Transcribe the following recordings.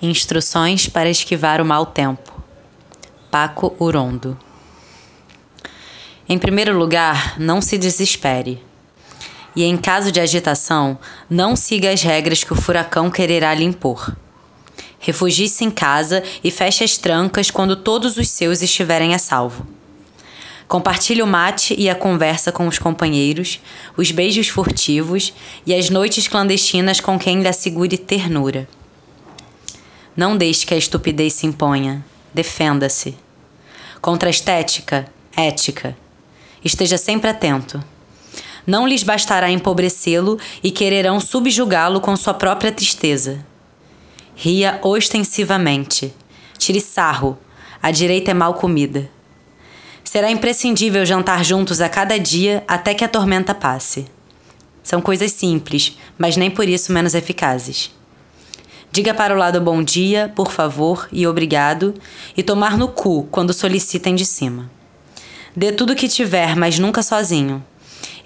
Instruções para esquivar o mau tempo. Paco Urondo. Em primeiro lugar, não se desespere. E em caso de agitação, não siga as regras que o furacão quererá lhe impor. Refugie-se em casa e feche as trancas quando todos os seus estiverem a salvo. Compartilhe o mate e a conversa com os companheiros, os beijos furtivos e as noites clandestinas com quem lhe assegure ternura. Não deixe que a estupidez se imponha. Defenda-se. Contra a estética, ética. Esteja sempre atento. Não lhes bastará empobrecê-lo e quererão subjugá-lo com sua própria tristeza. Ria ostensivamente. Tire sarro. A direita é mal comida. Será imprescindível jantar juntos a cada dia até que a tormenta passe. São coisas simples, mas nem por isso menos eficazes. Diga para o lado bom dia, por favor e obrigado, e tomar no cu quando solicitem de cima. Dê tudo o que tiver, mas nunca sozinho.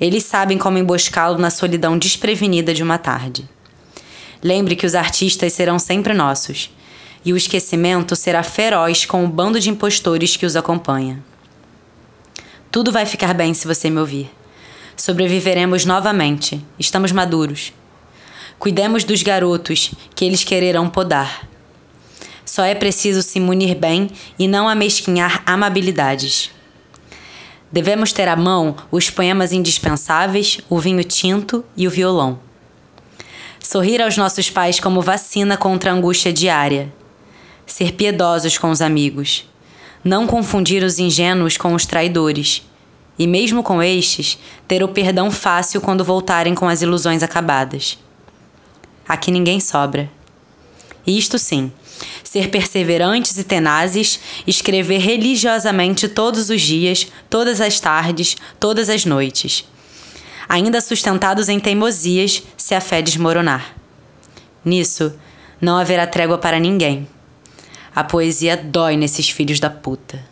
Eles sabem como emboscá-lo na solidão desprevenida de uma tarde. Lembre que os artistas serão sempre nossos, e o esquecimento será feroz com o bando de impostores que os acompanha. Tudo vai ficar bem se você me ouvir. Sobreviveremos novamente. Estamos maduros. Cuidemos dos garotos, que eles quererão podar. Só é preciso se munir bem e não amesquinhar amabilidades. Devemos ter à mão os poemas indispensáveis, o vinho tinto e o violão. Sorrir aos nossos pais como vacina contra a angústia diária. Ser piedosos com os amigos. Não confundir os ingênuos com os traidores. E mesmo com estes, ter o perdão fácil quando voltarem com as ilusões acabadas. Aqui ninguém sobra. Isto sim, ser perseverantes e tenazes, escrever religiosamente todos os dias, todas as tardes, todas as noites. Ainda sustentados em teimosias, se a fé desmoronar. Nisso, não haverá trégua para ninguém. A poesia dói nesses filhos da puta.